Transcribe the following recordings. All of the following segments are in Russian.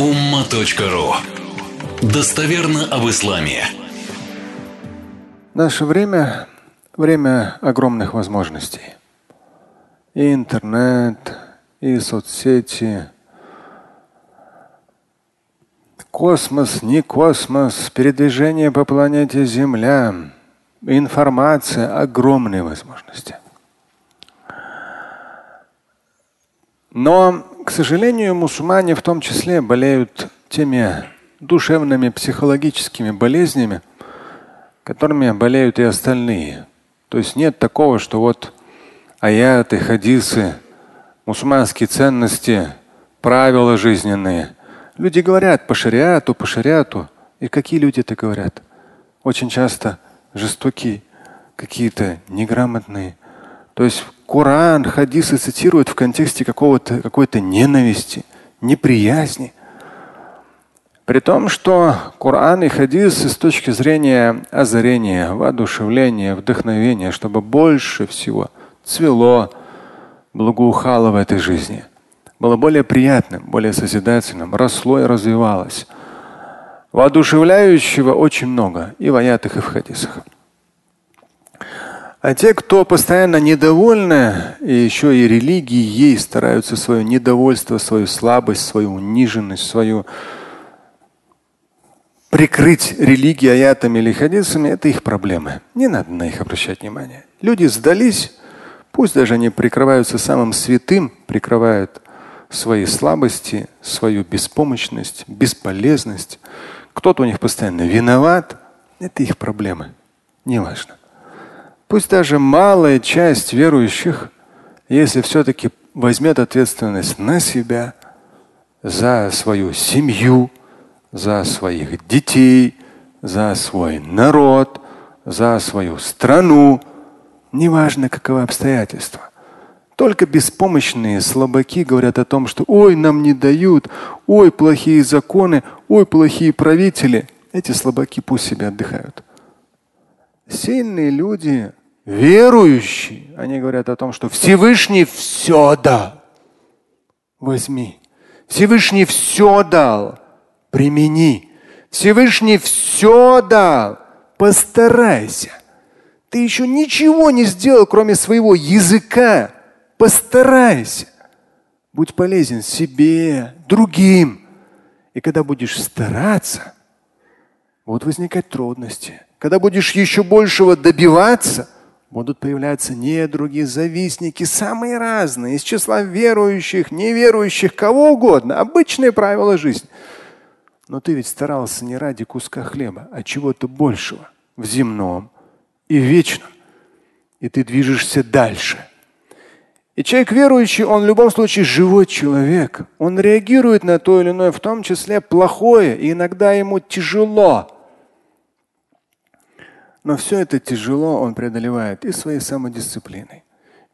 umma.ru Достоверно об исламе. Наше время – время огромных возможностей. И интернет, и соцсети, космос, не космос, передвижение по планете Земля, информация, огромные возможности. Но, к сожалению, мусульмане в том числе болеют теми душевными, психологическими болезнями, которыми болеют и остальные. То есть нет такого, что вот аяты, хадисы, мусульманские ценности, правила жизненные. Люди говорят по шариату, по шариату. И какие люди это говорят? Очень часто жестокие, какие-то неграмотные. То есть Коран, хадисы цитируют в контексте какого-то, какой-то ненависти, неприязни. При том, что Коран и хадисы с точки зрения озарения, воодушевления, вдохновения, чтобы больше всего цвело, благоухало в этой жизни, было более приятным, более созидательным, росло и развивалось. Воодушевляющего очень много и в аятах, и в хадисах. А те, кто постоянно недовольны, и еще и религии ей стараются свое недовольство, свою слабость, свою униженность, свою прикрыть религией аятами или хадисами, это их проблемы. Не надо на них обращать внимание. Люди сдались, пусть даже они прикрываются самым святым, прикрывают свои слабости, свою беспомощность, бесполезность. Кто-то у них постоянно виноват. Это их проблемы. Неважно. Пусть даже малая часть верующих, если все-таки возьмет ответственность на себя за свою семью, за своих детей, за свой народ, за свою страну, неважно каковы обстоятельства. Только беспомощные слабаки говорят о том, что ой, нам не дают, ой, плохие законы, ой, плохие правители. Эти слабаки пусть себе отдыхают. Сильные люди верующие, они говорят о том, что Всевышний все дал. Возьми. Всевышний все дал. Примени. Всевышний все дал. Постарайся. Ты еще ничего не сделал, кроме своего языка. Постарайся. Будь полезен себе, другим. И когда будешь стараться, будут возникать трудности. Когда будешь еще большего добиваться – будут появляться недруги, завистники, самые разные, из числа верующих, неверующих, кого угодно. Обычные правила жизни. Но ты ведь старался не ради куска хлеба, а чего-то большего в земном и вечном. И ты движешься дальше. И человек верующий, он в любом случае живой человек. Он реагирует на то или иное, в том числе плохое, и иногда ему тяжело. Но все это тяжело он преодолевает и своей самодисциплиной,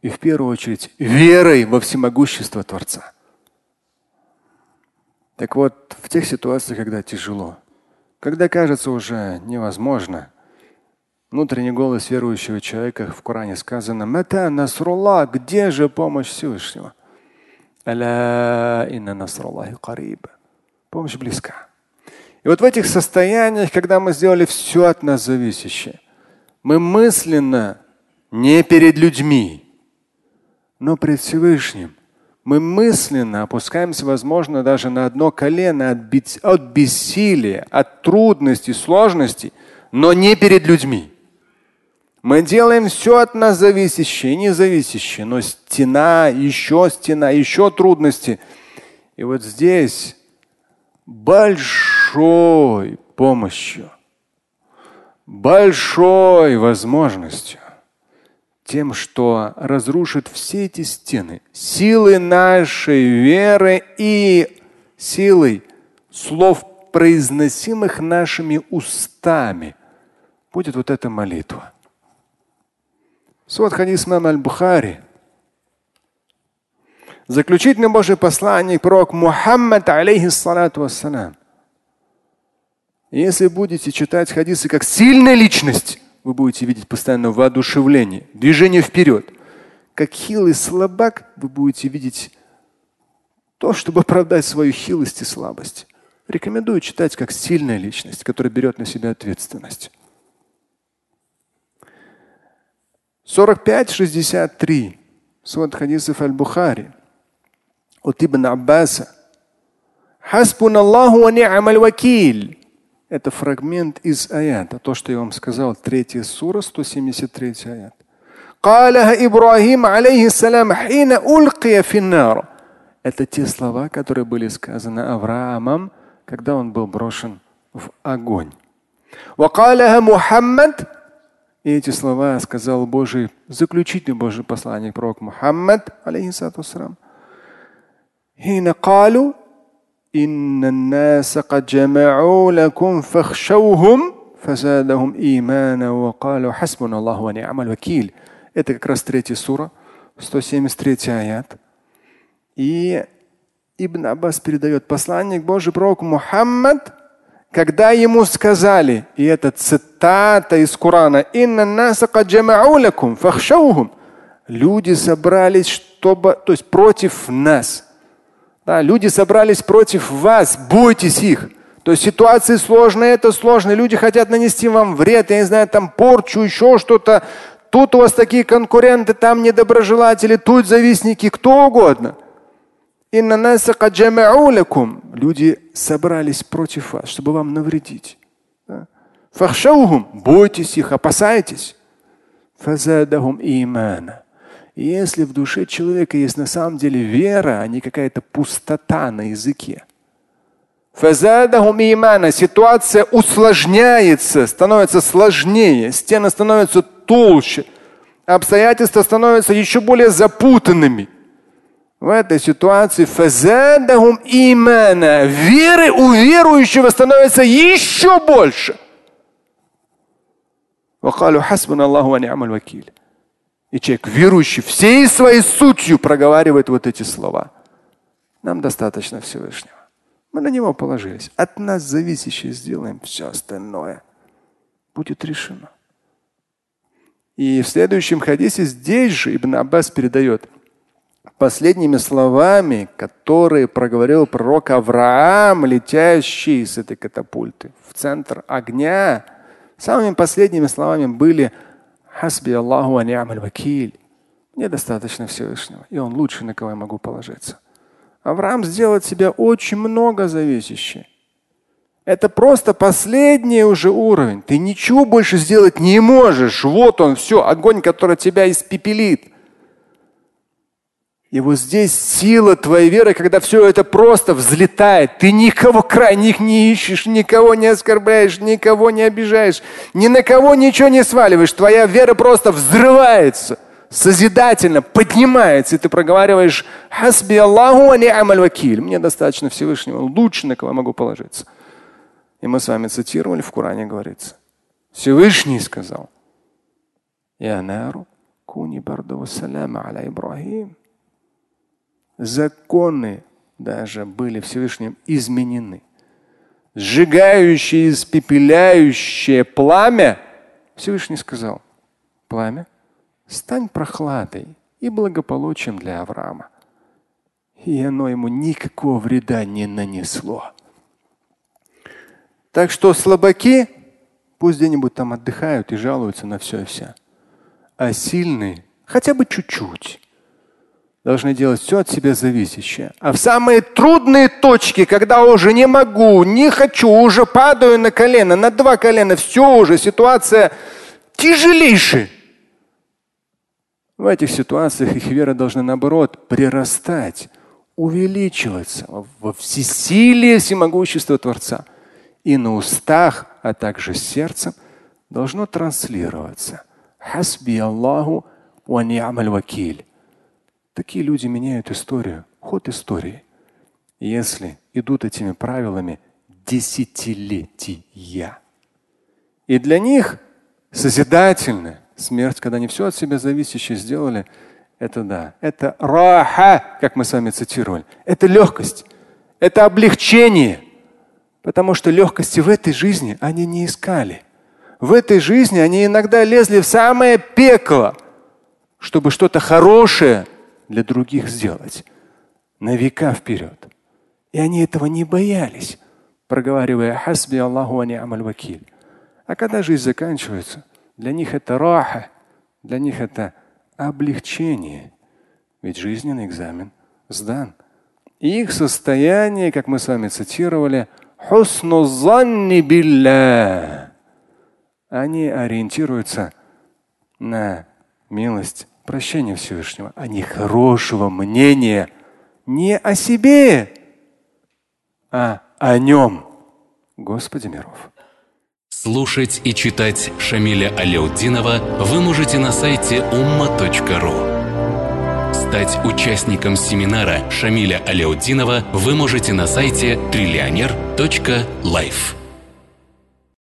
и в первую очередь верой во всемогущество Творца. Так вот, в тех ситуациях, когда тяжело, когда кажется уже невозможно, внутренний голос верующего человека в Коране сказано, Мата насрулла, где же помощь Всевышнего? Помощь близка. И вот в этих состояниях, когда мы сделали все от нас зависящее, мы мысленно не перед людьми, но пред Всевышним. Мы мысленно опускаемся, возможно, даже на одно колено от, от бессилия, от трудностей, сложностей, но не перед людьми. Мы делаем все от нас зависящее и независящее, но стена, еще стена, еще трудности. И вот здесь большой помощью, большой возможностью, тем, что разрушит все эти стены, силы нашей веры и силой слов, произносимых нашими устами, будет вот эта молитва. Свод хадис аль-Бухари – Заключительный Божий посланник, пророк Мухаммад, алейхиссалату вассалам. Если будете читать хадисы как сильная личность, вы будете видеть постоянно воодушевление, движение вперед. Как хилый слабак, вы будете видеть то, чтобы оправдать свою хилость и слабость. Рекомендую читать как сильная личность, которая берет на себя ответственность. 45-63. Свод хадисов Аль-Бухари. От Ибн Аббаса. Хасбун Аллаху ва ни'маль вакиль. Это фрагмент из аята, то, что я вам сказал, третья сура, 173 аят. قالها إبراهيم عليه السلام حين ألقي في النار. Это те слова, которые были сказаны Авраамом, когда он был брошен в огонь. وقالها محمد и эти слова сказал Божий, заключительный Божий посланник, пророк Мухаммад, алейхиссату вассалам. حين قالوا إن الناس قد جمعوا لكم فاخشوهم فزادهم إيمانا وقالوا حسبنا الله ونعم الوكيل. Это как раз третья сура, 173 аят. И Ибн Аббас передает посланник Божий пророк Мухаммад, когда ему сказали, и это цитата из Корана, люди собрались, чтобы, то есть против нас. – да, люди собрались против вас, бойтесь их. То есть ситуация сложная, это сложно. Люди хотят нанести вам вред, я не знаю, там порчу, еще что-то. Тут у вас такие конкуренты, там недоброжелатели, тут завистники, кто угодно. Люди собрались против вас, чтобы вам навредить. Фахшаухум, бойтесь их, опасайтесь. Фазадахум имана. Если в душе человека есть на самом деле вера, а не какая-то пустота на языке. Фазадахум имана. Ситуация усложняется, становится сложнее, стены становятся толще, обстоятельства становятся еще более запутанными. В этой ситуации фазадахум имана. Веры у верующего становится еще больше. وقالوا حسبنا الله ونعم الوكيل. и человек, верующий, всей своей сутью проговаривает вот эти слова. Нам достаточно Всевышнего. Мы на него положились. От нас зависящее сделаем все остальное. Будет решено. И в следующем хадисе здесь же Ибн Аббас передает последними словами, которые проговорил пророк Авраам, летящий с этой катапульты в центр огня. Самыми последними словами были – Хасби Аллаху аниамаль вакиль. Мне достаточно Всевышнего, и он лучше, на кого я могу положиться. Авраам сделал от себя очень много зависящее. Это просто последний уже уровень. Ты ничего больше сделать не можешь. Вот он, все, огонь, который тебя испепелит. И вот здесь сила твоей веры, когда все это просто взлетает. Ты никого крайних не ищешь, никого не оскорбляешь, никого не обижаешь, ни на кого ничего не сваливаешь. Твоя вера просто взрывается, созидательно поднимается. И ты проговариваешь «Хасби Аллаху амаль вакиль». Мне достаточно Всевышнего, лучше на кого могу положиться. И мы с вами цитировали, в Коране говорится. Всевышний сказал «Я нару куни барду вассаляма аля Ибрахим» законы даже были Всевышним изменены. Сжигающее, испепеляющее пламя, Всевышний сказал, пламя, стань прохладой и благополучием для Авраама. И оно ему никакого вреда не нанесло. Так что слабаки пусть где-нибудь там отдыхают и жалуются на все и вся. А сильные хотя бы чуть-чуть должны делать все от себя зависящее. А в самые трудные точки, когда уже не могу, не хочу, уже падаю на колено, на два колена, все уже, ситуация тяжелейшая. В этих ситуациях их вера должна наоборот прирастать, увеличиваться во всесилие всемогущества Творца. И на устах, а также сердцем должно транслироваться. Хасби Аллаху ва вакиль. Такие люди меняют историю, ход истории. Если идут этими правилами десятилетия. И для них созидательная смерть, когда они все от себя зависящее сделали, это да, это раха, как мы с вами цитировали. Это легкость, это облегчение. Потому что легкости в этой жизни они не искали. В этой жизни они иногда лезли в самое пекло, чтобы что-то хорошее для других сделать на века вперед. И они этого не боялись. проговаривая «Хасби Аллаху амаль вакиль». А когда жизнь заканчивается, для них это раха, для них это облегчение. Ведь жизненный экзамен сдан. И их состояние, как мы с вами цитировали. Они ориентируются на милость, прощение Всевышнего, а не хорошего мнения не о себе, а о нем, Господи миров. Слушать и читать Шамиля Аляутдинова вы можете на сайте umma.ru. Стать участником семинара Шамиля Аляутдинова вы можете на сайте триллионер.life.